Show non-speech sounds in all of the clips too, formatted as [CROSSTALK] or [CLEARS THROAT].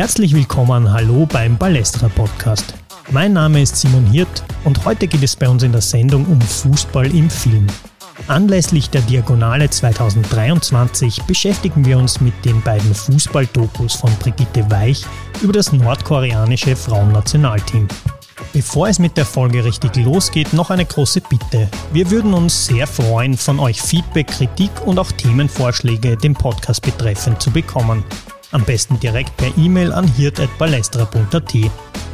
Herzlich willkommen, hallo beim Ballestra Podcast. Mein Name ist Simon Hirt und heute geht es bei uns in der Sendung um Fußball im Film. Anlässlich der Diagonale 2023 beschäftigen wir uns mit den beiden Fußball-Dokus von Brigitte Weich über das nordkoreanische Frauennationalteam. Bevor es mit der Folge richtig losgeht, noch eine große Bitte. Wir würden uns sehr freuen, von euch Feedback, Kritik und auch Themenvorschläge dem Podcast betreffend zu bekommen. Am besten direkt per E-Mail an hirt.balestra.at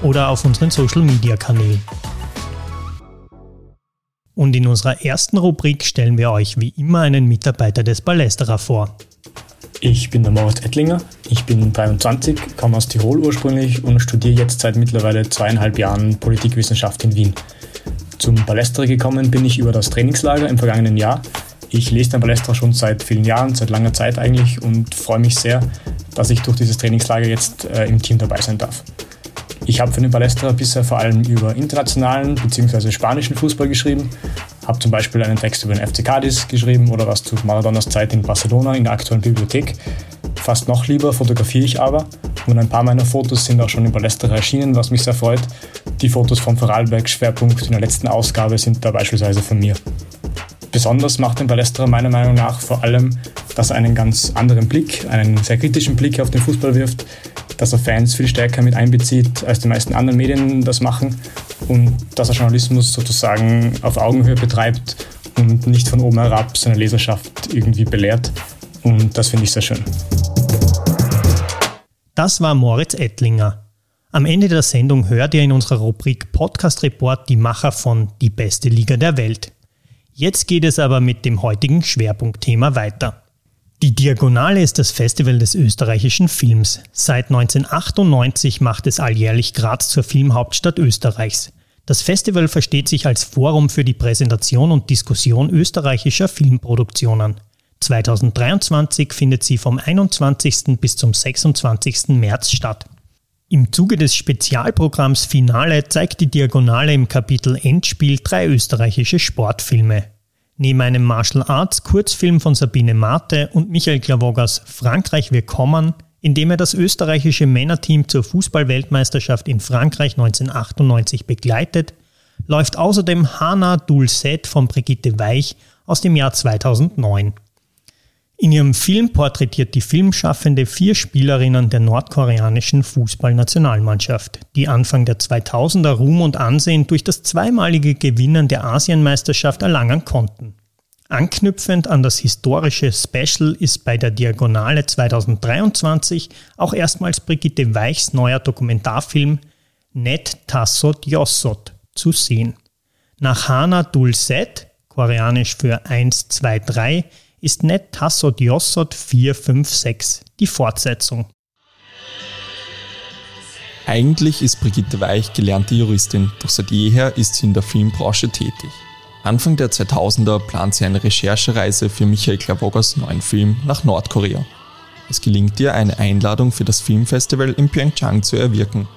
oder auf unseren Social Media Kanälen. Und in unserer ersten Rubrik stellen wir euch wie immer einen Mitarbeiter des Ballesterer vor. Ich bin der Moritz Ettlinger, ich bin 23, komme aus Tirol ursprünglich und studiere jetzt seit mittlerweile zweieinhalb Jahren Politikwissenschaft in Wien. Zum Ballesterer gekommen bin ich über das Trainingslager im vergangenen Jahr. Ich lese den Ballesterer schon seit vielen Jahren, seit langer Zeit eigentlich und freue mich sehr, dass ich durch dieses Trainingslager jetzt äh, im Team dabei sein darf. Ich habe für den Ballesterer bisher vor allem über internationalen bzw. spanischen Fußball geschrieben, habe zum Beispiel einen Text über den FC Cadiz geschrieben oder was zu Maradonas Zeit in Barcelona in der aktuellen Bibliothek. Fast noch lieber fotografiere ich aber und ein paar meiner Fotos sind auch schon im Ballesterer erschienen, was mich sehr freut. Die Fotos vom Vorarlberg-Schwerpunkt in der letzten Ausgabe sind da beispielsweise von mir. Besonders macht den Ballesterer meiner Meinung nach vor allem, dass er einen ganz anderen Blick, einen sehr kritischen Blick auf den Fußball wirft, dass er Fans viel stärker mit einbezieht, als die meisten anderen Medien das machen und dass er Journalismus sozusagen auf Augenhöhe betreibt und nicht von oben herab seine Leserschaft irgendwie belehrt. Und das finde ich sehr schön. Das war Moritz Ettlinger. Am Ende der Sendung hört ihr in unserer Rubrik Podcast Report die Macher von Die beste Liga der Welt. Jetzt geht es aber mit dem heutigen Schwerpunktthema weiter. Die Diagonale ist das Festival des österreichischen Films. Seit 1998 macht es alljährlich Graz zur Filmhauptstadt Österreichs. Das Festival versteht sich als Forum für die Präsentation und Diskussion österreichischer Filmproduktionen. 2023 findet sie vom 21. bis zum 26. März statt. Im Zuge des Spezialprogramms Finale zeigt die Diagonale im Kapitel Endspiel drei österreichische Sportfilme. Neben einem Martial Arts Kurzfilm von Sabine Marte und Michael Klavogas Frankreich wir kommen, in dem er das österreichische Männerteam zur Fußballweltmeisterschaft in Frankreich 1998 begleitet, läuft außerdem Hana Dulcet von Brigitte Weich aus dem Jahr 2009. In ihrem Film porträtiert die Filmschaffende vier Spielerinnen der nordkoreanischen Fußballnationalmannschaft, die Anfang der 2000er Ruhm und Ansehen durch das zweimalige Gewinnen der Asienmeisterschaft erlangen konnten. Anknüpfend an das historische Special ist bei der Diagonale 2023 auch erstmals Brigitte Weichs neuer Dokumentarfilm Net Tassot Yossot zu sehen. Nach Hana Dulcet, koreanisch für 1, 2, 3, ist Net Yossot 456 die Fortsetzung. Eigentlich ist Brigitte Weich gelernte Juristin, doch seit jeher ist sie in der Filmbranche tätig. Anfang der 2000er plant sie eine Recherchereise für Michael Klavogas neuen Film nach Nordkorea. Es gelingt ihr, eine Einladung für das Filmfestival in Pyeongchang zu erwirken.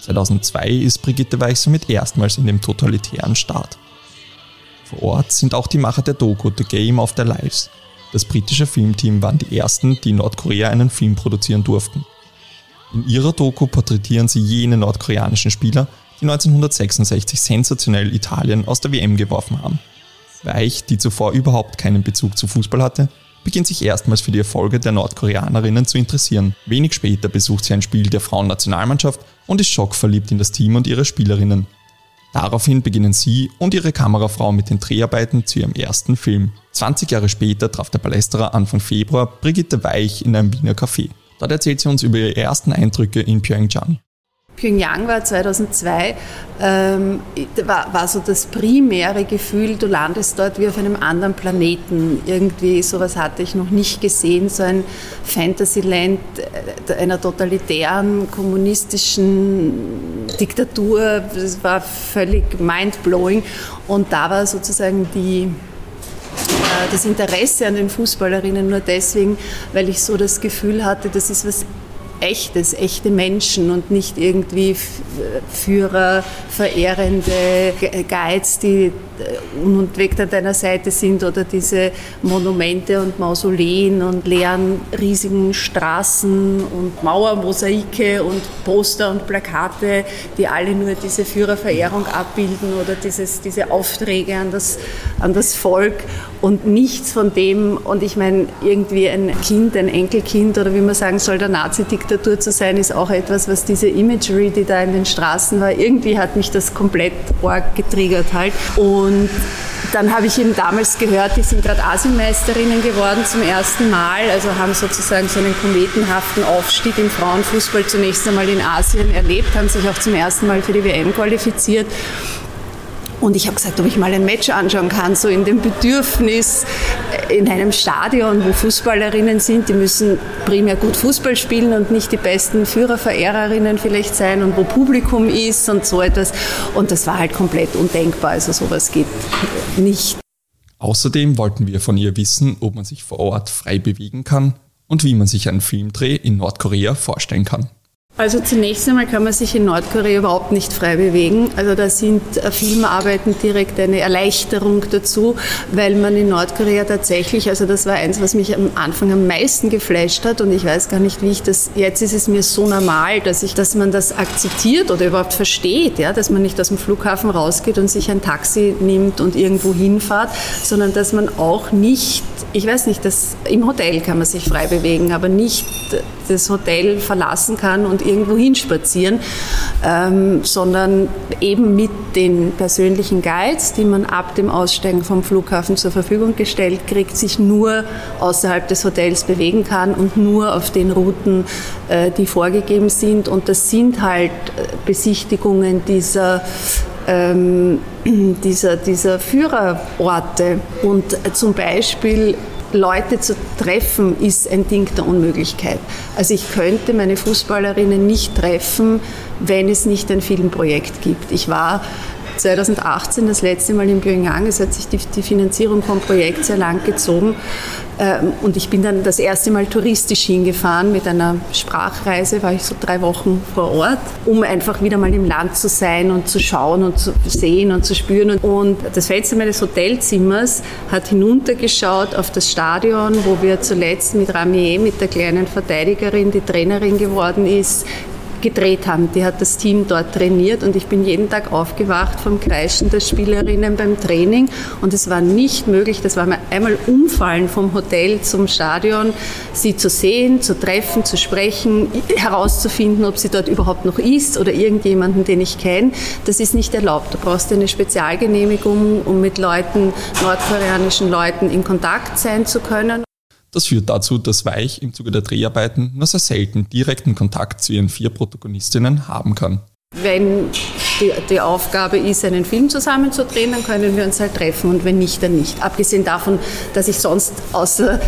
2002 ist Brigitte Weich somit erstmals in dem totalitären Staat. Vor Ort sind auch die Macher der Doku The Game of Their Lives. Das britische Filmteam waren die ersten, die in Nordkorea einen Film produzieren durften. In ihrer Doku porträtieren sie jene nordkoreanischen Spieler, die 1966 sensationell Italien aus der WM geworfen haben. Weich, die zuvor überhaupt keinen Bezug zu Fußball hatte, beginnt sich erstmals für die Erfolge der Nordkoreanerinnen zu interessieren. Wenig später besucht sie ein Spiel der Frauennationalmannschaft und ist schockverliebt in das Team und ihre Spielerinnen. Daraufhin beginnen sie und ihre Kamerafrau mit den Dreharbeiten zu ihrem ersten Film. 20 Jahre später traf der Palästerer Anfang Februar Brigitte Weich in einem Wiener Café. Dort erzählt sie uns über ihre ersten Eindrücke in Pyeongchang. Pyongyang war 2002, ähm, war, war so das primäre Gefühl, du landest dort wie auf einem anderen Planeten. Irgendwie sowas hatte ich noch nicht gesehen, so ein Fantasyland äh, einer totalitären kommunistischen Diktatur. Das war völlig mindblowing. Und da war sozusagen die äh, das Interesse an den Fußballerinnen nur deswegen, weil ich so das Gefühl hatte, das ist was echtes, echte Menschen und nicht irgendwie Führer, verehrende Guides, die unentwegt an deiner Seite sind oder diese Monumente und Mausoleen und leeren riesigen Straßen und Mauermosaike und Poster und Plakate, die alle nur diese Führerverehrung abbilden oder dieses, diese Aufträge an das, an das Volk und nichts von dem, und ich meine, irgendwie ein Kind, ein Enkelkind oder wie man sagen soll, der Nazi-Diktatur zu sein, ist auch etwas, was diese Imagery, die da in den Straßen war, irgendwie hat mich das komplett arg getriggert halt. Und dann habe ich eben damals gehört, die sind gerade Asienmeisterinnen geworden zum ersten Mal, also haben sozusagen so einen kometenhaften Aufstieg im Frauenfußball zunächst einmal in Asien erlebt, haben sich auch zum ersten Mal für die WM qualifiziert und ich habe gesagt, ob ich mal ein Match anschauen kann, so in dem Bedürfnis in einem Stadion, wo Fußballerinnen sind, die müssen primär gut Fußball spielen und nicht die besten Führerverehrerinnen vielleicht sein und wo Publikum ist und so etwas. Und das war halt komplett undenkbar. Also sowas geht nicht. Außerdem wollten wir von ihr wissen, ob man sich vor Ort frei bewegen kann und wie man sich einen Filmdreh in Nordkorea vorstellen kann. Also zunächst einmal kann man sich in Nordkorea überhaupt nicht frei bewegen. Also da sind äh, Filmarbeiten direkt eine Erleichterung dazu, weil man in Nordkorea tatsächlich, also das war eins, was mich am Anfang am meisten geflasht hat und ich weiß gar nicht, wie ich das, jetzt ist es mir so normal, dass ich, dass man das akzeptiert oder überhaupt versteht, ja, dass man nicht aus dem Flughafen rausgeht und sich ein Taxi nimmt und irgendwo hinfahrt, sondern dass man auch nicht, ich weiß nicht, dass im Hotel kann man sich frei bewegen, aber nicht das Hotel verlassen kann und irgendwo hinspazieren, ähm, sondern eben mit den persönlichen Guides, die man ab dem Aussteigen vom Flughafen zur Verfügung gestellt kriegt, sich nur außerhalb des Hotels bewegen kann und nur auf den Routen, äh, die vorgegeben sind. Und das sind halt äh, Besichtigungen dieser ähm, [CLEARS THROAT] dieser, dieser Führerorte und zum Beispiel Leute zu treffen, ist ein Ding der Unmöglichkeit. Also ich könnte meine Fußballerinnen nicht treffen, wenn es nicht ein Filmprojekt gibt. Ich war 2018 das letzte Mal in Pyongyang. Es hat sich die, die Finanzierung vom Projekt sehr lang gezogen. Ähm, und ich bin dann das erste Mal touristisch hingefahren mit einer Sprachreise, war ich so drei Wochen vor Ort, um einfach wieder mal im Land zu sein und zu schauen und zu sehen und zu spüren. Und das Fenster meines Hotelzimmers hat hinuntergeschaut auf das Stadion, wo wir zuletzt mit Ramier, mit der kleinen Verteidigerin, die Trainerin geworden ist, gedreht haben. Die hat das Team dort trainiert und ich bin jeden Tag aufgewacht vom Kreischen der Spielerinnen beim Training und es war nicht möglich, das war mir einmal umfallen vom Hotel zum Stadion, sie zu sehen, zu treffen, zu sprechen, herauszufinden, ob sie dort überhaupt noch ist oder irgendjemanden, den ich kenne. Das ist nicht erlaubt. Du brauchst eine Spezialgenehmigung, um mit Leuten, nordkoreanischen Leuten in Kontakt sein zu können. Das führt dazu, dass Weich im Zuge der Dreharbeiten nur sehr selten direkten Kontakt zu ihren vier Protagonistinnen haben kann. Wenn die, die, Aufgabe ist, einen Film zusammenzudrehen, dann können wir uns halt treffen und wenn nicht, dann nicht. Abgesehen davon, dass ich sonst, außer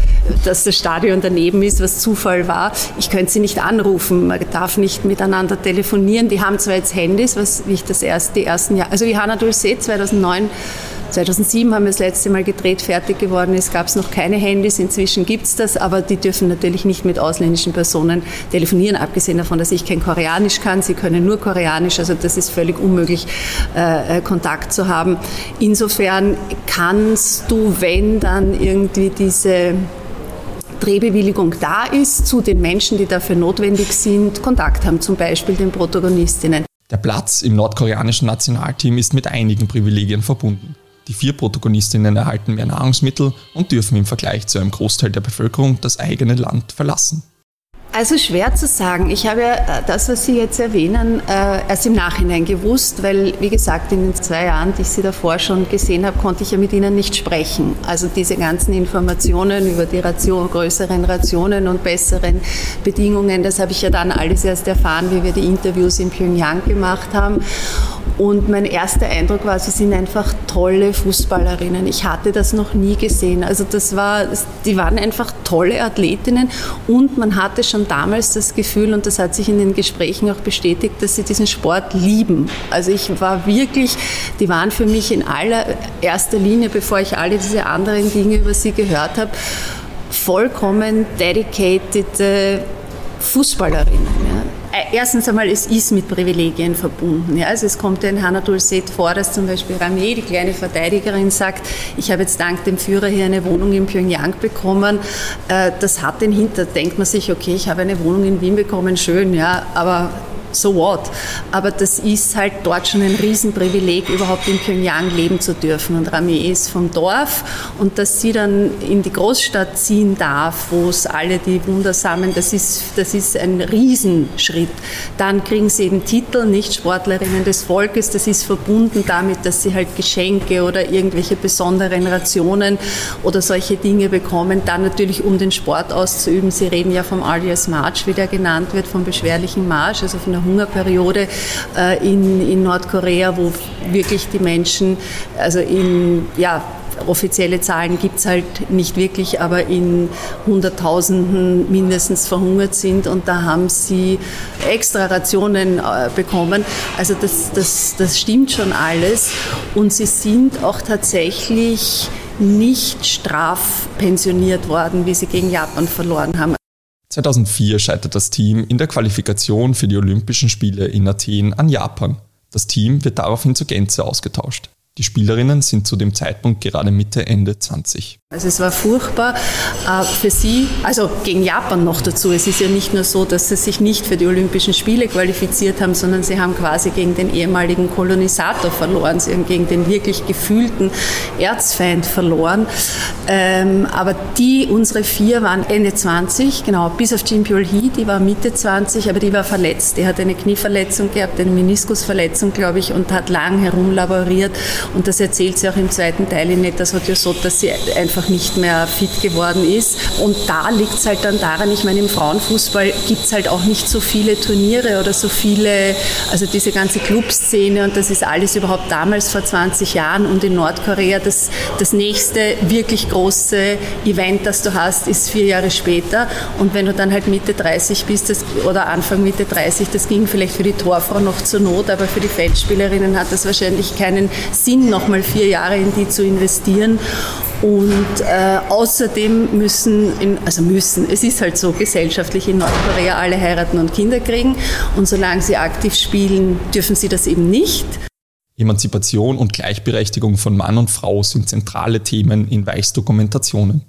dass das Stadion daneben ist, was Zufall war, ich könnte sie nicht anrufen, man darf nicht miteinander telefonieren. Die haben zwar jetzt Handys, was ich das erste, die ersten Jahre, also Johanna Dulce 2009 2007 haben wir das letzte Mal gedreht, fertig geworden ist, gab es noch keine Handys. Inzwischen gibt es das, aber die dürfen natürlich nicht mit ausländischen Personen telefonieren, abgesehen davon, dass ich kein Koreanisch kann. Sie können nur Koreanisch, also das ist völlig unmöglich, äh, äh Kontakt zu haben. Insofern kannst du, wenn dann irgendwie diese Drehbewilligung da ist, zu den Menschen, die dafür notwendig sind, Kontakt haben, zum Beispiel den Protagonistinnen. Der Platz im nordkoreanischen Nationalteam ist mit einigen Privilegien verbunden. Die vier Protagonistinnen erhalten mehr Nahrungsmittel und dürfen im Vergleich zu einem Großteil der Bevölkerung das eigene Land verlassen. Also schwer zu sagen. Ich habe ja äh, das, was Sie jetzt erwähnen, äh, erst im Nachhinein gewusst, weil, wie gesagt, in den zwei Jahren, die ich Sie davor schon gesehen habe, konnte ich ja mit Ihnen nicht sprechen. Also diese ganzen Informationen über die Ration, größeren Rationen und besseren Bedingungen, das habe ich ja dann alles erst erfahren, wie wir die Interviews in Pyongyang gemacht haben. Und mein erster Eindruck war, sie sind einfach tolle Fußballerinnen. Ich hatte das noch nie gesehen. Also das war, die waren einfach tolle Athletinnen und man hatte schon damals das Gefühl, und das hat sich in den Gesprächen auch bestätigt, dass sie diesen Sport lieben. Also ich war wirklich, die waren für mich in allererster Linie, bevor ich alle diese anderen Dinge über sie gehört habe, vollkommen dedicated Fußballerinnen. Äh, erstens einmal, es ist mit Privilegien verbunden. Ja. Also es kommt ja in Hanadul Set vor, dass zum Beispiel Ramier, die kleine Verteidigerin, sagt, ich habe jetzt dank dem Führer hier eine Wohnung in Pyongyang bekommen. Äh, das hat den Hinter, denkt man sich, okay, ich habe eine Wohnung in Wien bekommen, schön, ja, aber so what. Aber das ist halt dort schon ein Riesenprivileg, überhaupt in Pyongyang leben zu dürfen. Und Rami ist vom Dorf und dass sie dann in die Großstadt ziehen darf, wo es alle die wundersamen, das ist, das ist ein Riesenschritt. Dann kriegen sie eben Titel, nicht Sportlerinnen des Volkes. Das ist verbunden damit, dass sie halt Geschenke oder irgendwelche besonderen Rationen oder solche Dinge bekommen. Dann natürlich, um den Sport auszuüben. Sie reden ja vom Alias March, wie der genannt wird, vom beschwerlichen Marsch, also von der Hungerperiode äh, in, in Nordkorea, wo wirklich die Menschen, also in, ja, offizielle Zahlen gibt es halt nicht wirklich, aber in Hunderttausenden mindestens verhungert sind und da haben sie extra Rationen äh, bekommen. Also das, das, das stimmt schon alles und sie sind auch tatsächlich nicht strafpensioniert worden, wie sie gegen Japan verloren haben. 2004 scheitert das Team in der Qualifikation für die Olympischen Spiele in Athen an Japan. Das Team wird daraufhin zur Gänze ausgetauscht. Die Spielerinnen sind zu dem Zeitpunkt gerade Mitte, Ende 20. Also es war furchtbar äh, für sie, also gegen Japan noch dazu. Es ist ja nicht nur so, dass sie sich nicht für die Olympischen Spiele qualifiziert haben, sondern sie haben quasi gegen den ehemaligen Kolonisator verloren. Sie haben gegen den wirklich gefühlten Erzfeind verloren. Ähm, aber die, unsere vier, waren Ende 20, genau, bis auf Jim Pyol-hee, die war Mitte 20, aber die war verletzt. Die hat eine Knieverletzung gehabt, eine Meniskusverletzung, glaube ich, und hat lang herumlaboriert. Und das erzählt sie auch im zweiten Teil in Netas so, dass sie einfach einfach nicht mehr fit geworden ist. Und da liegt es halt dann daran, ich meine, im Frauenfußball gibt es halt auch nicht so viele Turniere oder so viele, also diese ganze Clubszene und das ist alles überhaupt damals vor 20 Jahren und in Nordkorea das, das nächste wirklich große Event, das du hast, ist vier Jahre später. Und wenn du dann halt Mitte 30 bist das, oder Anfang Mitte 30, das ging vielleicht für die Torfrau noch zur Not, aber für die Feldspielerinnen hat das wahrscheinlich keinen Sinn, nochmal vier Jahre in die zu investieren. Und äh, außerdem müssen, in, also müssen, es ist halt so gesellschaftlich in Nordkorea alle heiraten und Kinder kriegen. Und solange sie aktiv spielen, dürfen sie das eben nicht. Emanzipation und Gleichberechtigung von Mann und Frau sind zentrale Themen in Weichs Dokumentationen.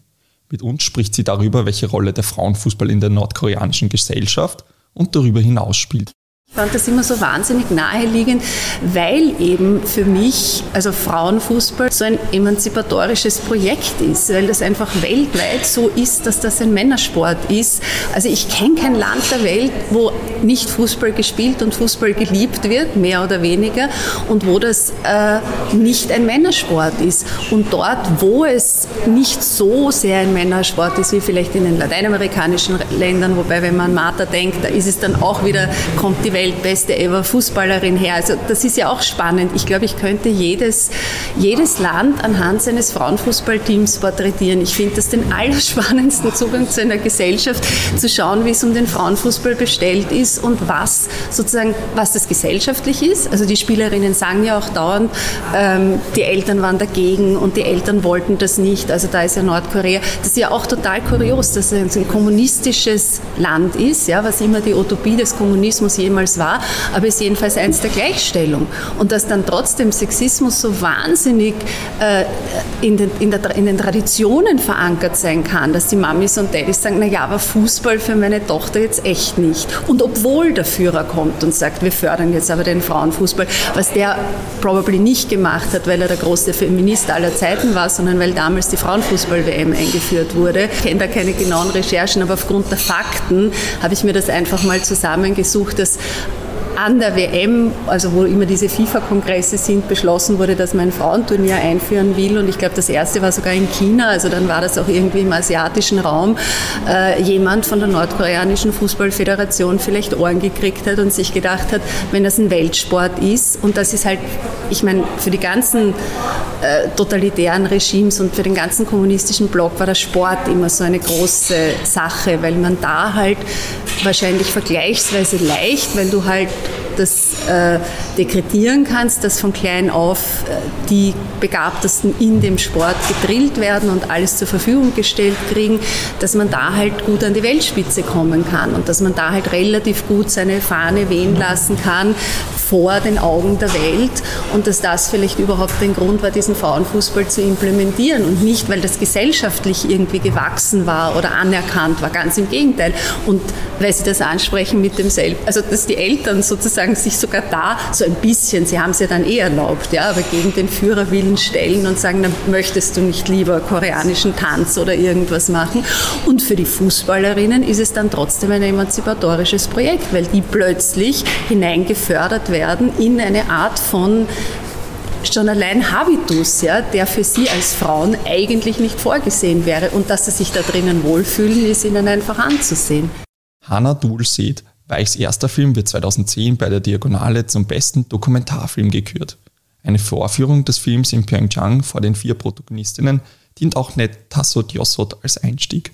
Mit uns spricht sie darüber, welche Rolle der Frauenfußball in der nordkoreanischen Gesellschaft und darüber hinaus spielt. Ich fand das immer so wahnsinnig naheliegend, weil eben für mich, also Frauenfußball, so ein emanzipatorisches Projekt ist, weil das einfach weltweit so ist, dass das ein Männersport ist. Also ich kenne kein Land der Welt, wo nicht Fußball gespielt und Fußball geliebt wird, mehr oder weniger, und wo das äh, nicht ein Männersport ist. Und dort, wo es nicht so sehr ein Männersport ist, wie vielleicht in den lateinamerikanischen Ländern, wobei wenn man Martha denkt, da ist es dann auch wieder, kommt die Welt weltbeste ever Fußballerin her. Also das ist ja auch spannend. Ich glaube, ich könnte jedes, jedes Land anhand seines Frauenfußballteams porträtieren. Ich finde das den [LAUGHS] allerspannendsten Zugang zu einer Gesellschaft, zu schauen, wie es um den Frauenfußball bestellt ist und was sozusagen, was das gesellschaftlich ist. Also die Spielerinnen sagen ja auch dauernd, ähm, die Eltern waren dagegen und die Eltern wollten das nicht. Also da ist ja Nordkorea. Das ist ja auch total kurios, dass es ein kommunistisches Land ist, ja, was immer die Utopie des Kommunismus jemals es war, aber ist jedenfalls eins der Gleichstellung. Und dass dann trotzdem Sexismus so wahnsinnig äh, in, den, in, der, in, den, Traditionen verankert sein kann, dass die Mamis und Daddys sagen, naja, aber Fußball für meine Tochter jetzt echt nicht. Und obwohl der Führer kommt und sagt, wir fördern jetzt aber den Frauenfußball, was der probably nicht gemacht hat, weil er der große Feminist aller Zeiten war, sondern weil damals die Frauenfußball-WM eingeführt wurde. Ich kenne da keine genauen Recherchen, aber aufgrund der Fakten habe ich mir das einfach mal zusammengesucht, dass an der WM, also wo immer diese FIFA-Kongresse sind, beschlossen wurde, dass man ein Frauenturnier einführen will. Und ich glaube, das erste war sogar in China, also dann war das auch irgendwie im asiatischen Raum, äh, jemand von der nordkoreanischen Fußballföderation vielleicht Ohren gekriegt hat und sich gedacht hat, wenn das ein Weltsport ist, und das ist halt, ich meine, für die ganzen äh, totalitären Regimes und für den ganzen kommunistischen Block war der Sport immer so eine große Sache, weil man da halt wahrscheinlich vergleichsweise leicht, weil du halt das äh, dekretieren kannst, dass von klein auf äh, die Begabtesten in dem Sport gedrillt werden und alles zur Verfügung gestellt kriegen, dass man da halt gut an die Weltspitze kommen kann und dass man da halt relativ gut seine Fahne wehen lassen kann vor den Augen der Welt und dass das vielleicht überhaupt ein Grund war, diesen Frauenfußball zu implementieren und nicht, weil das gesellschaftlich irgendwie gewachsen war oder anerkannt war, ganz im Gegenteil. Und weil Sie das ansprechen mit dem Selb, also dass die Eltern sozusagen sich sogar da so ein bisschen, sie haben es ja dann eh erlaubt, ja, aber gegen den Führerwillen stellen und sagen, dann möchtest du nicht lieber koreanischen Tanz oder irgendwas machen. Und für die Fußballerinnen ist es dann trotzdem ein emanzipatorisches Projekt, weil die plötzlich hineingefördert werden in eine Art von schon allein Habitus, ja, der für sie als Frauen eigentlich nicht vorgesehen wäre. Und dass sie sich da drinnen wohlfühlen, ist ihnen einfach anzusehen. Hannah Dulcet, Weichs erster Film wird 2010 bei der Diagonale zum besten Dokumentarfilm gekürt. Eine Vorführung des Films in Pyeongchang vor den vier Protagonistinnen dient auch Net Tassot Yossot als Einstieg.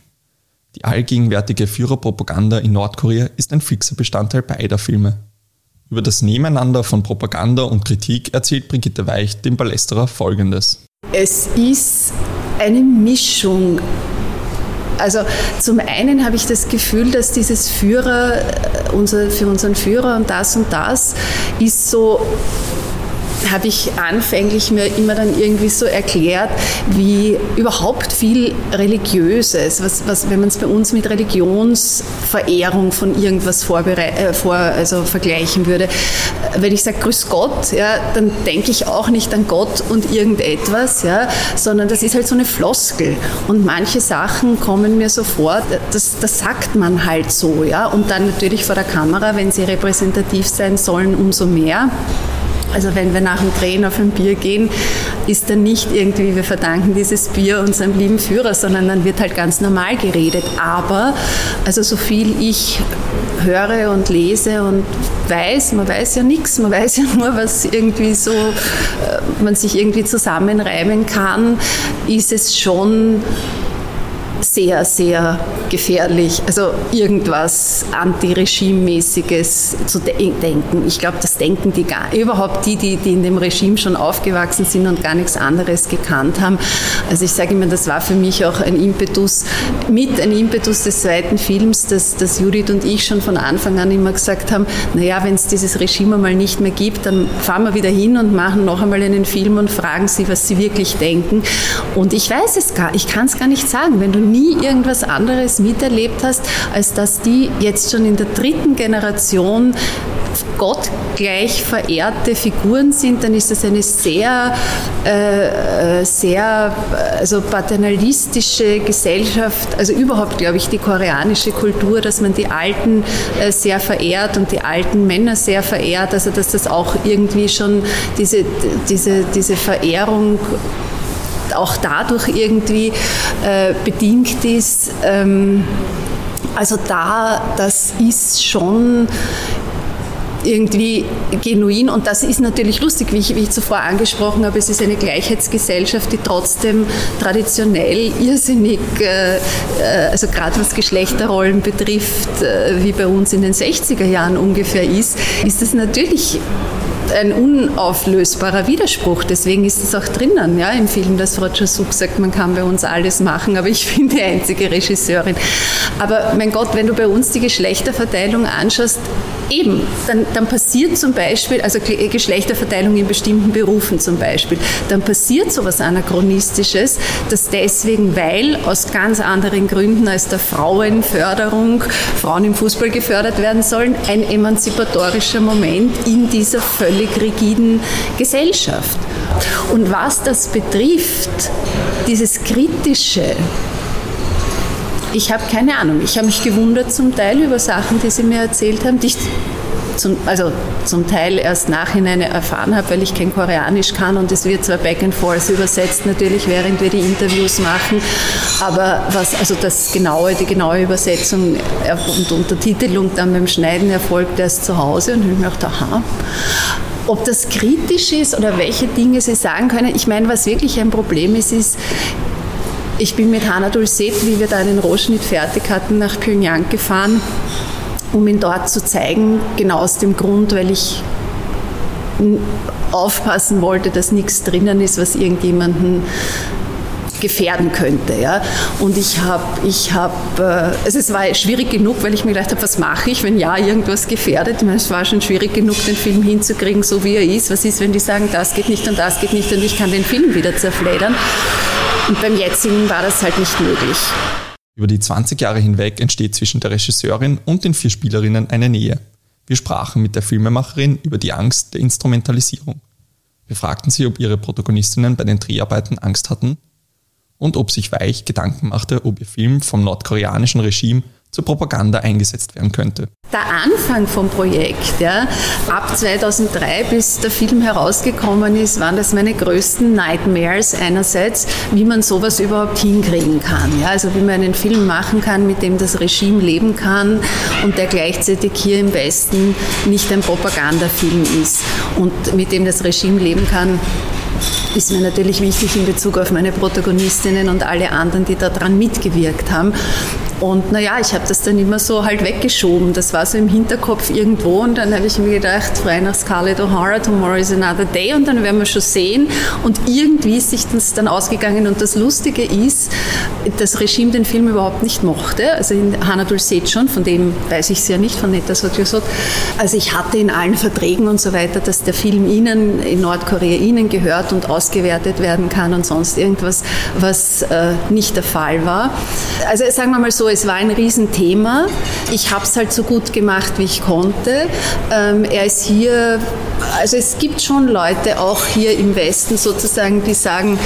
Die allgegenwärtige Führerpropaganda in Nordkorea ist ein fixer Bestandteil beider Filme. Über das Nebeneinander von Propaganda und Kritik erzählt Brigitte Weich dem Ballesterer Folgendes. Es ist eine Mischung. Also zum einen habe ich das Gefühl, dass dieses Führer, äh, unser, für unseren Führer und das und das ist so habe ich anfänglich mir immer dann irgendwie so erklärt, wie überhaupt viel Religiöses, was, was wenn man es bei uns mit Religionsverehrung von irgendwas äh, vor, also vergleichen würde. Wenn ich sage Grüß Gott, ja, dann denke ich auch nicht an Gott und irgendetwas, ja, sondern das ist halt so eine Floskel. Und manche Sachen kommen mir so vor, das, das sagt man halt so, ja. Und dann natürlich vor der Kamera, wenn sie repräsentativ sein sollen, umso mehr. Also wenn wir nach dem Drehen auf ein Bier gehen, ist dann nicht irgendwie, wir verdanken dieses Bier unserem lieben Führer, sondern dann wird halt ganz normal geredet. Aber, also so viel ich höre und lese und weiß, man weiß ja nichts, man weiß ja nur, was irgendwie so, äh, man sich irgendwie zusammenreimen kann, ist es schon sehr, sehr gefährlich. Also irgendwas Anti-Regime-mäßiges zu denken. Ich glaube, das denken die gar, überhaupt die, die, die in dem Regime schon aufgewachsen sind und gar nichts anderes gekannt haben. Also ich sage immer, das war für mich auch ein Impetus, mit ein Impetus des zweiten Films, dass, dass Judith und ich schon von Anfang an immer gesagt haben, naja, wenn es dieses Regime mal nicht mehr gibt, dann fahren wir wieder hin und machen noch einmal einen Film und fragen sie, was sie wirklich denken. Und ich weiß es gar, ich kann es gar nicht sagen. Wenn du nie irgendwas anderes miterlebt hast, als dass die jetzt schon in der dritten Generation Gott gleich verehrte Figuren sind, dann ist das eine sehr, äh, sehr also paternalistische Gesellschaft, also überhaupt, glaube ich, die koreanische Kultur, dass man die Alten äh, sehr verehrt und die alten Männer sehr verehrt, also dass das auch irgendwie schon diese, diese, diese Verehrung auch dadurch irgendwie äh, bedingt ist. Ähm, also da, das ist schon irgendwie genuin und das ist natürlich lustig, wie ich, wie ich zuvor angesprochen habe, es ist eine Gleichheitsgesellschaft, die trotzdem traditionell irrsinnig, äh, äh also gerade was Geschlechterrollen betrifft, äh, wie bei uns in den 60er Jahren ungefähr ist, ist das natürlich ein unauflösbarer Widerspruch. Deswegen ist es auch drinnen ja, im Film, dass Frau Chasuk sagt, man kann bei uns alles machen, aber ich [LAUGHS] bin die einzige Regisseurin. Aber mein Gott, wenn du bei uns die Geschlechterverteilung anschaust, eben, dann, dann passiert zum Beispiel, also Geschlechterverteilung in bestimmten Berufen zum Beispiel, dann passiert so etwas Anachronistisches, dass deswegen, weil aus ganz anderen Gründen als der Frauenförderung Frauen im Fußball gefördert werden sollen, ein emanzipatorischer Moment in dieser völlig völlig rigiden Gesellschaft. Und was das betrifft, dieses Kritische, ich habe keine Ahnung. Ich habe mich gewundert zum Teil über Sachen, die Sie mir erzählt haben, die ich zum, also zum Teil erst nachhinein erfahren habe, weil ich kein Koreanisch kann und es wird zwar back and forth übersetzt natürlich, während wir die Interviews machen, aber was, also das genaue, die genaue Übersetzung und Untertitelung dann beim Schneiden erfolgt erst zu Hause und ich mir gedacht, aha. Ob das kritisch ist oder welche Dinge Sie sagen können, ich meine, was wirklich ein Problem ist, ist, ich bin mit Hannah Dulcet, wie wir da einen Rohschnitt fertig hatten, nach Pyongyang gefahren, um ihn dort zu zeigen, genau aus dem Grund, weil ich aufpassen wollte, dass nichts drinnen ist, was irgendjemanden gefährden könnte. Ja. Und ich habe, ich hab, äh, also es war schwierig genug, weil ich mir gedacht habe, was mache ich, wenn ja irgendwas gefährdet. Ich meine, es war schon schwierig genug, den Film hinzukriegen, so wie er ist. Was ist, wenn die sagen, das geht nicht und das geht nicht und ich kann den Film wieder zerfledern. Und beim jetzigen war das halt nicht möglich. Über die 20 Jahre hinweg entsteht zwischen der Regisseurin und den vier Spielerinnen eine Nähe. Wir sprachen mit der Filmemacherin über die Angst der Instrumentalisierung. Wir fragten sie, ob ihre Protagonistinnen bei den Dreharbeiten Angst hatten und ob sich Weich Gedanken machte, ob ihr Film vom nordkoreanischen Regime zur Propaganda eingesetzt werden könnte. Der Anfang vom Projekt, ja, ab 2003 bis der Film herausgekommen ist, waren das meine größten Nightmares einerseits, wie man sowas überhaupt hinkriegen kann. Ja, also wie man einen Film machen kann, mit dem das Regime leben kann und der gleichzeitig hier im Westen nicht ein Propagandafilm ist und mit dem das Regime leben kann, ist mir natürlich wichtig in Bezug auf meine Protagonistinnen und alle anderen, die daran mitgewirkt haben. Und naja, ich habe das dann immer so halt weggeschoben. Das war so im Hinterkopf irgendwo und dann habe ich mir gedacht, frei nach Scarlett O'Hara, tomorrow is another day und dann werden wir schon sehen. Und irgendwie ist sich das dann ausgegangen und das Lustige ist, das Regime den Film überhaupt nicht mochte. Also in Hanadul schon, von dem weiß ich es ja nicht, von Netta Sotyosot. Also ich hatte in allen Verträgen und so weiter, dass der Film ihnen, in Nordkorea ihnen gehört und ausgewertet werden kann und sonst irgendwas, was äh, nicht der Fall war. Also sagen wir mal so, es war ein Riesenthema. Ich habe es halt so gut gemacht, wie ich konnte. Ähm, er ist hier, also es gibt schon Leute auch hier im Westen sozusagen, die sagen,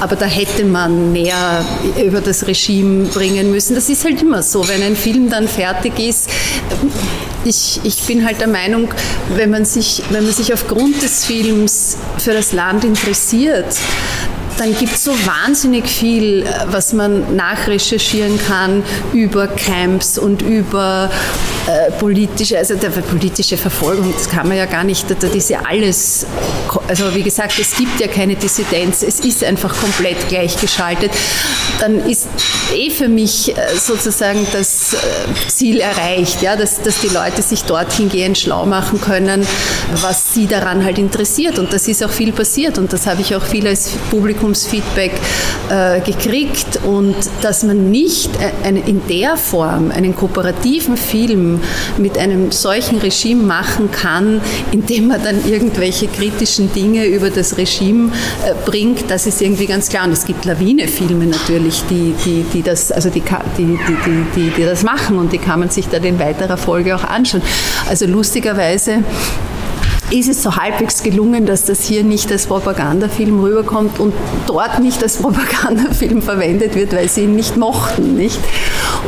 aber da hätte man mehr über das Regime bringen müssen. Das ist halt immer so, wenn ein Film dann fertig ist. Ich, ich bin halt der Meinung, wenn man, sich, wenn man sich aufgrund des Films für das Land interessiert, dann gibt es so wahnsinnig viel, äh, was man nachrecherchieren kann über Camps und über äh, politische, also der politische Verfolgung, das kann man ja gar nicht, das ist ja alles, also wie gesagt, es gibt ja keine Dissidenz, es ist einfach komplett gleichgeschaltet. Dann ist eh für mich äh, sozusagen das äh, Ziel erreicht, ja, dass, dass die Leute sich dorthin gehen, schlau machen können, was sie daran halt interessiert. Und das ist auch viel passiert und das habe ich auch viel als Publikumsfeedback äh, gekriegt. Und dass man nicht eine, in der Form einen kooperativen Film mit einem solchen Regime machen kann, indem man dann irgendwelche kritischen Dinge über das Regime äh, bringt, das ist irgendwie ganz klar. Und es gibt Lawine-Filme natürlich, die, die, die das, also die, die, die, die das machen und die kann man sich dann in weiterer Folge auch anschauen. Also lustigerweise ist es so halbwegs gelungen, dass das hier nicht als Propagandafilm rüberkommt und dort nicht als Propagandafilm verwendet wird, weil sie ihn nicht mochten, nicht?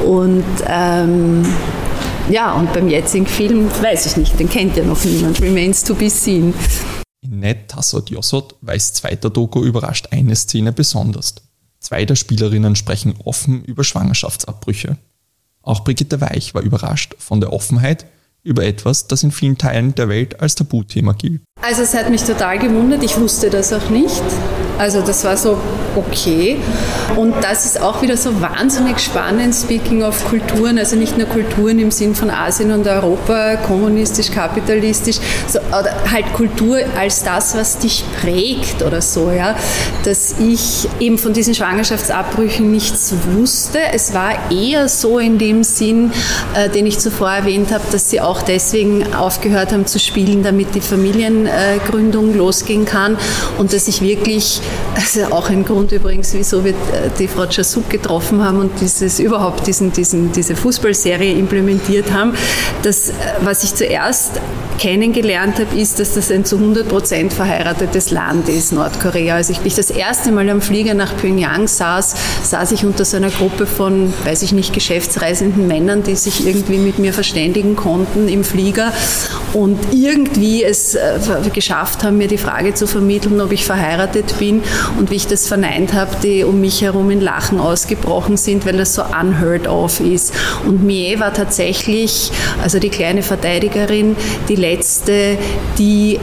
Und ähm, ja, und beim jetzigen Film weiß ich nicht, den kennt ja noch niemand. Remains to be seen. In Ned Tassot Yossot weiß zweiter Doku überrascht eine Szene besonders. Zwei der Spielerinnen sprechen offen über Schwangerschaftsabbrüche. Auch Brigitte Weich war überrascht von der Offenheit über etwas, das in vielen Teilen der Welt als Tabuthema gilt. Also es hat mich total gewundert, ich wusste das auch nicht. Also das war so okay. Und das ist auch wieder so wahnsinnig spannend, speaking of Kulturen, also nicht nur Kulturen im Sinn von Asien und Europa, kommunistisch, kapitalistisch, so, oder halt Kultur als das, was dich prägt oder so, ja. Dass ich eben von diesen Schwangerschaftsabbrüchen nichts wusste. Es war eher so in dem Sinn, äh, den ich zuvor erwähnt habe, dass sie auch deswegen aufgehört haben zu spielen, damit die Familiengründung losgehen kann und dass ich wirklich also auch ein Grund übrigens, wieso wir äh, die Frau Chassuk getroffen haben und dieses überhaupt diesen, diesen, diese Fußballserie implementiert haben. Das, äh, was ich zuerst kennengelernt habe, ist, dass das ein zu 100 Prozent verheiratetes Land ist, Nordkorea. Als ich das erste Mal am Flieger nach Pyongyang saß, saß ich unter so einer Gruppe von, weiß ich nicht, geschäftsreisenden Männern, die sich irgendwie mit mir verständigen konnten im Flieger und irgendwie es äh, geschafft haben, mir die Frage zu vermitteln, ob ich verheiratet bin und wie ich das verneint habe, die um mich herum in Lachen ausgebrochen sind, weil das so unheard of ist. Und Mie war tatsächlich, also die kleine Verteidigerin, die letzte, die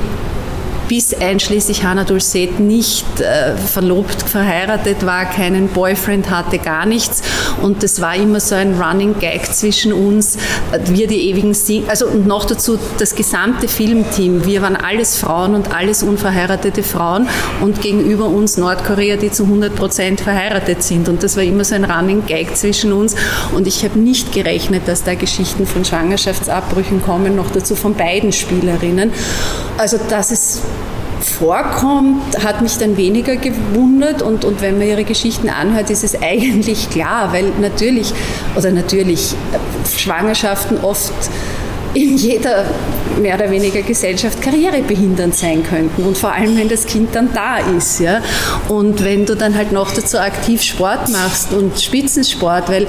bis einschließlich Hannah Dulcet nicht äh, verlobt, verheiratet war, keinen Boyfriend hatte, gar nichts. Und das war immer so ein Running Gag zwischen uns. Wir die ewigen Sing also und noch dazu das gesamte Filmteam. Wir waren alles Frauen und alles unverheiratete Frauen und gegenüber uns Nordkorea, die zu 100 Prozent verheiratet sind. Und das war immer so ein Running Gag zwischen uns. Und ich habe nicht gerechnet, dass da Geschichten von Schwangerschaftsabbrüchen kommen, noch dazu von beiden Spielerinnen. Also dass es vorkommt, hat mich dann weniger gewundert und, und wenn man ihre Geschichten anhört, ist es eigentlich klar, weil natürlich, oder natürlich, Schwangerschaften oft in jeder mehr oder weniger Gesellschaft karrierebehindernd sein könnten und vor allem, wenn das Kind dann da ist. Ja? Und wenn du dann halt noch dazu aktiv Sport machst und Spitzensport, weil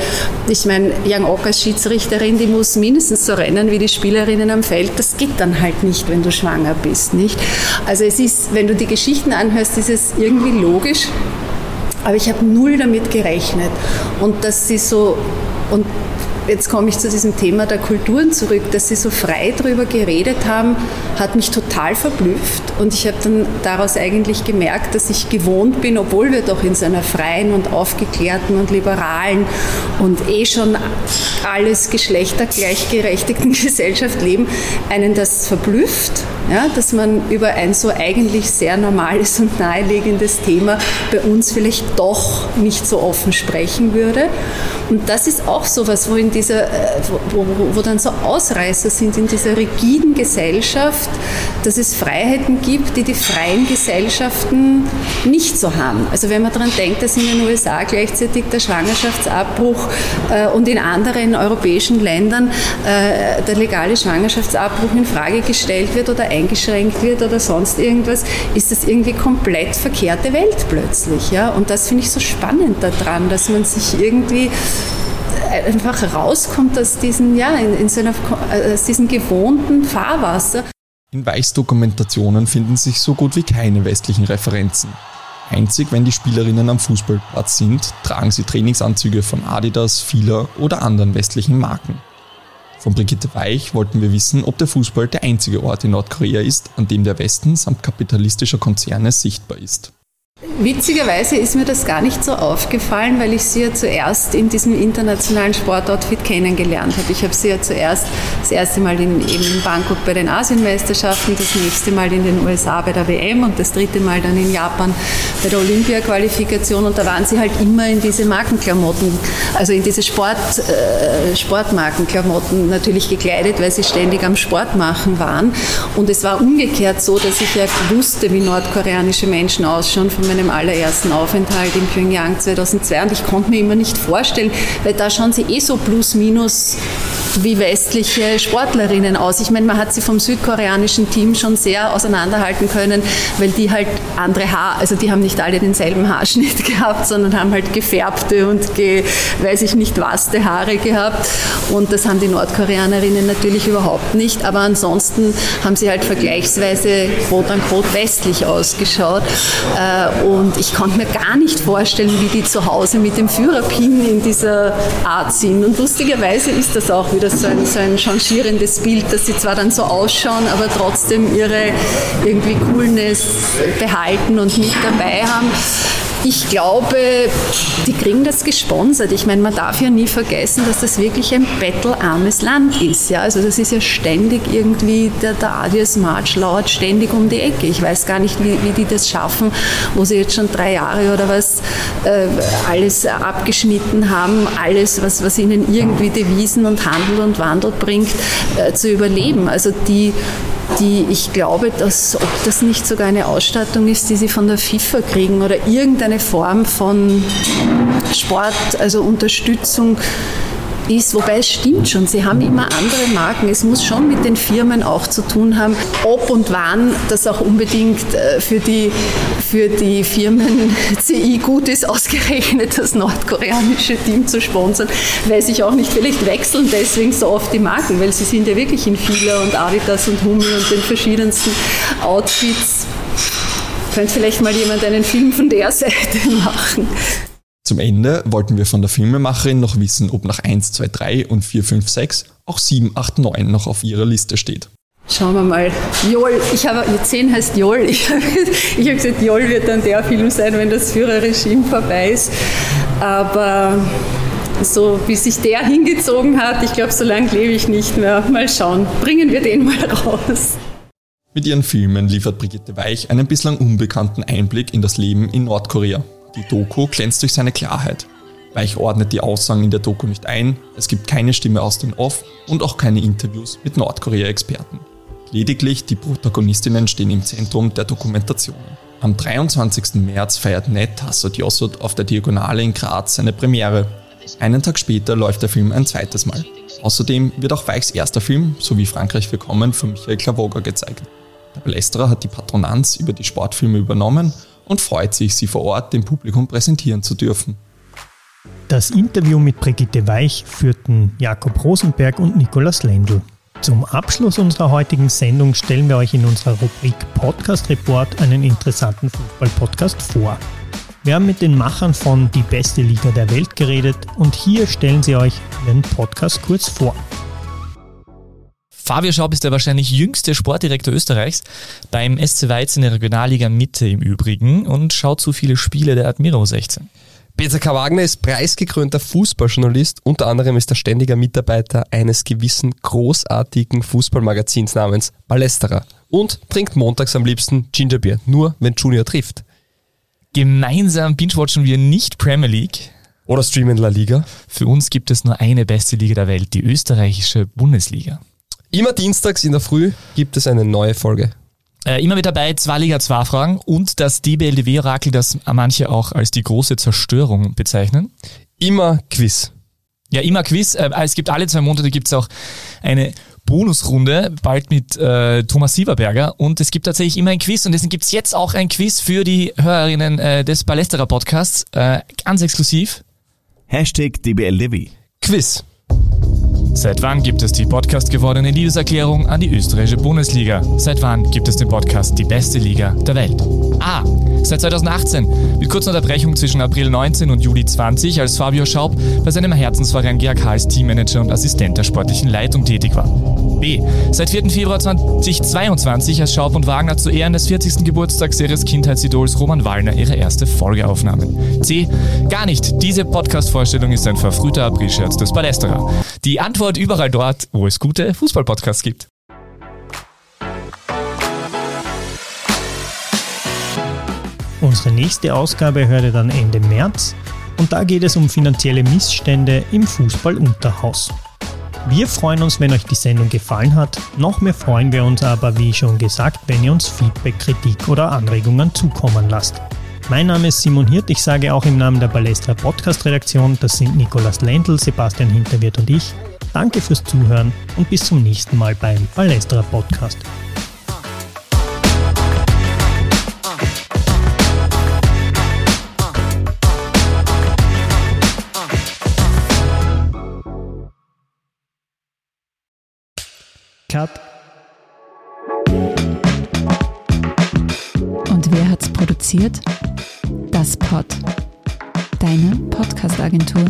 ich meine, Jan Ockers Schiedsrichterin, die muss mindestens so rennen wie die Spielerinnen am Feld, das geht dann halt nicht, wenn du schwanger bist, nicht? Also es ist, wenn du die Geschichten anhörst, ist es irgendwie logisch, aber ich habe null damit gerechnet und dass sie so und jetzt komme ich zu diesem Thema der Kulturen zurück, dass Sie so frei darüber geredet haben, hat mich total verblüfft. Und ich habe dann daraus eigentlich gemerkt, dass ich gewohnt bin, obwohl wir doch in so einer freien und aufgeklärten und liberalen und eh schon alles geschlechtergleichgerechtigten [LAUGHS] Gesellschaft leben, einen das verblüfft, ja, dass man über ein so eigentlich sehr normales und naheliegendes Thema bei uns vielleicht doch nicht so offen sprechen würde. Und das ist auch so was, wo, in dieser, äh, wo, wo, wo dann so Ausreißer sind in dieser rigiden Gesellschaft, dass es Freiheiten gibt, die die freien Gesellschaften nicht so haben. Also wenn man daran denkt, dass in den USA gleichzeitig der Schwangerschaftsabbruch äh, und in anderen europäischen Ländern äh, der legale Schwangerschaftsabbruch in Frage gestellt wird oder eingeschränkt wird oder sonst irgendwas, ist das irgendwie komplett verkehrte Welt plötzlich. Ja? Und das finde ich so spannend daran, dass man sich irgendwie einfach rauskommt aus diesen, ja, in, in so einer, aus diesem gewohnten Fahrwasser. In Weichs-Dokumentationen finden sich so gut wie keine westlichen Referenzen. Einzig wenn die Spielerinnen am Fußballplatz sind, tragen sie Trainingsanzüge von Adidas, Fila oder anderen westlichen Marken. Von Brigitte Weich wollten wir wissen, ob der Fußball der einzige Ort in Nordkorea ist, an dem der Westen samt kapitalistischer Konzerne sichtbar ist. Witzigerweise ist mir das gar nicht so aufgefallen, weil ich sie ja zuerst in diesem internationalen Sportoutfit kennengelernt habe. Ich habe sie ja zuerst das erste Mal in, in Bangkok bei den Asienmeisterschaften, das nächste Mal in den USA bei der WM und das dritte Mal dann in Japan bei der Olympia-Qualifikation und da waren sie halt immer in diese Markenklamotten, also in diese Sport, äh, Sportmarkenklamotten natürlich gekleidet, weil sie ständig am Sport machen waren. Und es war umgekehrt so, dass ich ja wusste, wie nordkoreanische Menschen ausschauen von meinem allerersten Aufenthalt in Pyongyang 2002 und ich konnte mir immer nicht vorstellen, weil da schauen sie eh so plus minus wie westliche Sportlerinnen aus. Ich meine, man hat sie vom südkoreanischen Team schon sehr auseinanderhalten können, weil die halt andere Haar, also die haben nicht alle denselben Haarschnitt [LAUGHS] gehabt, sondern haben halt gefärbte und ge, weiß ich nicht waste Haare gehabt. Und das haben die Nordkoreanerinnen natürlich überhaupt nicht. Aber ansonsten haben sie halt vergleichsweise quote unquote westlich ausgeschaut. Äh, und ich konnte mir gar nicht vorstellen, wie die zu Hause mit dem Führerpin in dieser Art sind. Und lustigerweise ist das auch wieder so ein, so ein changierendes Bild, dass sie zwar dann so ausschauen, aber trotzdem ihre irgendwie Coolness behalten und mit dabei haben. Ich glaube, die kriegen das gesponsert. Ich meine, man darf ja nie vergessen, dass das wirklich ein bettelarmes Land ist. Ja? Also das ist ja ständig irgendwie, der, der Adios March lauert ständig um die Ecke. Ich weiß gar nicht, wie, wie die das schaffen, wo sie jetzt schon drei Jahre oder was äh, alles abgeschnitten haben, alles, was, was ihnen irgendwie Devisen und Handel und Wandel bringt, äh, zu überleben. Also die die ich glaube, dass ob das nicht sogar eine Ausstattung ist, die sie von der FIFA kriegen oder irgendeine Form von Sport, also Unterstützung ist, wobei es stimmt schon, sie haben immer andere Marken. Es muss schon mit den Firmen auch zu tun haben, ob und wann das auch unbedingt äh, für die, für die Firmen [LAUGHS] CI gut ist, ausgerechnet das nordkoreanische Team zu sponsern, weiß ich auch nicht. Vielleicht wechseln deswegen so oft die Marken, weil sie sind ja wirklich in Fila und Adidas und Hummel und den verschiedensten Outfits. Könnte vielleicht mal jemand einen Film von der Seite [LAUGHS] machen. Zum Ende wollten wir von der Filmemacherin noch wissen, ob nach 1, 2, 3 und 4, 5, 6 auch 7, 8, 9 noch auf ihrer Liste steht. Schauen wir mal. Jol, ich habe, 10 heißt Jol. Ich habe, ich habe gesagt, Jol wird dann der Film sein, wenn das Führerregime vorbei ist. Aber so wie sich der hingezogen hat, ich glaube, so lange lebe ich nicht mehr. Mal schauen. Bringen wir den mal raus. Mit ihren Filmen liefert Brigitte Weich einen bislang unbekannten Einblick in das Leben in Nordkorea. Die Doku glänzt durch seine Klarheit. Weich ordnet die Aussagen in der Doku nicht ein, es gibt keine Stimme aus den Off und auch keine Interviews mit Nordkorea-Experten. Lediglich die Protagonistinnen stehen im Zentrum der Dokumentation. Am 23. März feiert Ned Tassot auf der Diagonale in Graz seine Premiere. Einen Tag später läuft der Film ein zweites Mal. Außerdem wird auch Weichs erster Film, sowie Frankreich willkommen, von Michael Klavoger gezeigt. Der Palästerer hat die Patronanz über die Sportfilme übernommen und freut sich, sie vor Ort dem Publikum präsentieren zu dürfen. Das Interview mit Brigitte Weich führten Jakob Rosenberg und Nikolaus Lendl. Zum Abschluss unserer heutigen Sendung stellen wir euch in unserer Rubrik Podcast Report einen interessanten Fußball-Podcast vor. Wir haben mit den Machern von Die beste Liga der Welt geredet und hier stellen sie euch ihren Podcast kurz vor. Fabio Schaub ist der wahrscheinlich jüngste Sportdirektor Österreichs, beim SC Weiz in der Regionalliga Mitte im Übrigen und schaut zu viele Spiele der Admiro 16. Peter K. Wagner ist preisgekrönter Fußballjournalist, unter anderem ist er ständiger Mitarbeiter eines gewissen großartigen Fußballmagazins namens Ballesterer und trinkt montags am liebsten Gingerbeer, nur wenn Junior trifft. Gemeinsam binge-watchen wir nicht Premier League. Oder streamen La Liga. Für uns gibt es nur eine beste Liga der Welt, die österreichische Bundesliga. Immer dienstags in der Früh gibt es eine neue Folge. Äh, immer mit dabei zwei Liga 2 Fragen und das DBLDW-Orakel, das manche auch als die große Zerstörung bezeichnen. Immer Quiz. Ja, immer Quiz. Äh, es gibt alle zwei Monate gibt es auch eine Bonusrunde, bald mit äh, Thomas Sieverberger. Und es gibt tatsächlich immer ein Quiz und deswegen gibt es jetzt auch ein Quiz für die Hörerinnen äh, des Ballesterer Podcasts. Äh, ganz exklusiv. Hashtag DBLDW. Quiz. Seit wann gibt es die Podcast gewordene Liebeserklärung an die österreichische Bundesliga? Seit wann gibt es den Podcast Die beste Liga der Welt? A. Seit 2018, mit kurzer Unterbrechung zwischen April 19 und Juli 20, als Fabio Schaub bei seinem Herzensverein GAK als Teammanager und Assistent der sportlichen Leitung tätig war. B. Seit 4. Februar 2022, als Schaub und Wagner zu Ehren des 40. Geburtstags ihres Kindheitsidols Roman Wallner ihre erste Folge aufnahmen. C. Gar nicht. Diese Podcast-Vorstellung ist ein verfrühter Aprilscherz des Palästerer. Die Antwort überall dort, wo es gute Fußballpodcasts gibt. Unsere nächste Ausgabe hört ihr dann Ende März und da geht es um finanzielle Missstände im Fußballunterhaus. Wir freuen uns, wenn euch die Sendung gefallen hat. Noch mehr freuen wir uns aber, wie schon gesagt, wenn ihr uns Feedback, Kritik oder Anregungen zukommen lasst. Mein Name ist Simon Hirt, ich sage auch im Namen der Balestra Podcast Redaktion, das sind Nikolas Lendl, Sebastian Hinterwirt und ich. Danke fürs Zuhören und bis zum nächsten Mal beim Balestra Podcast. Cut. Und wer hat's produziert? Das Pod. Deine Podcast-Agentur.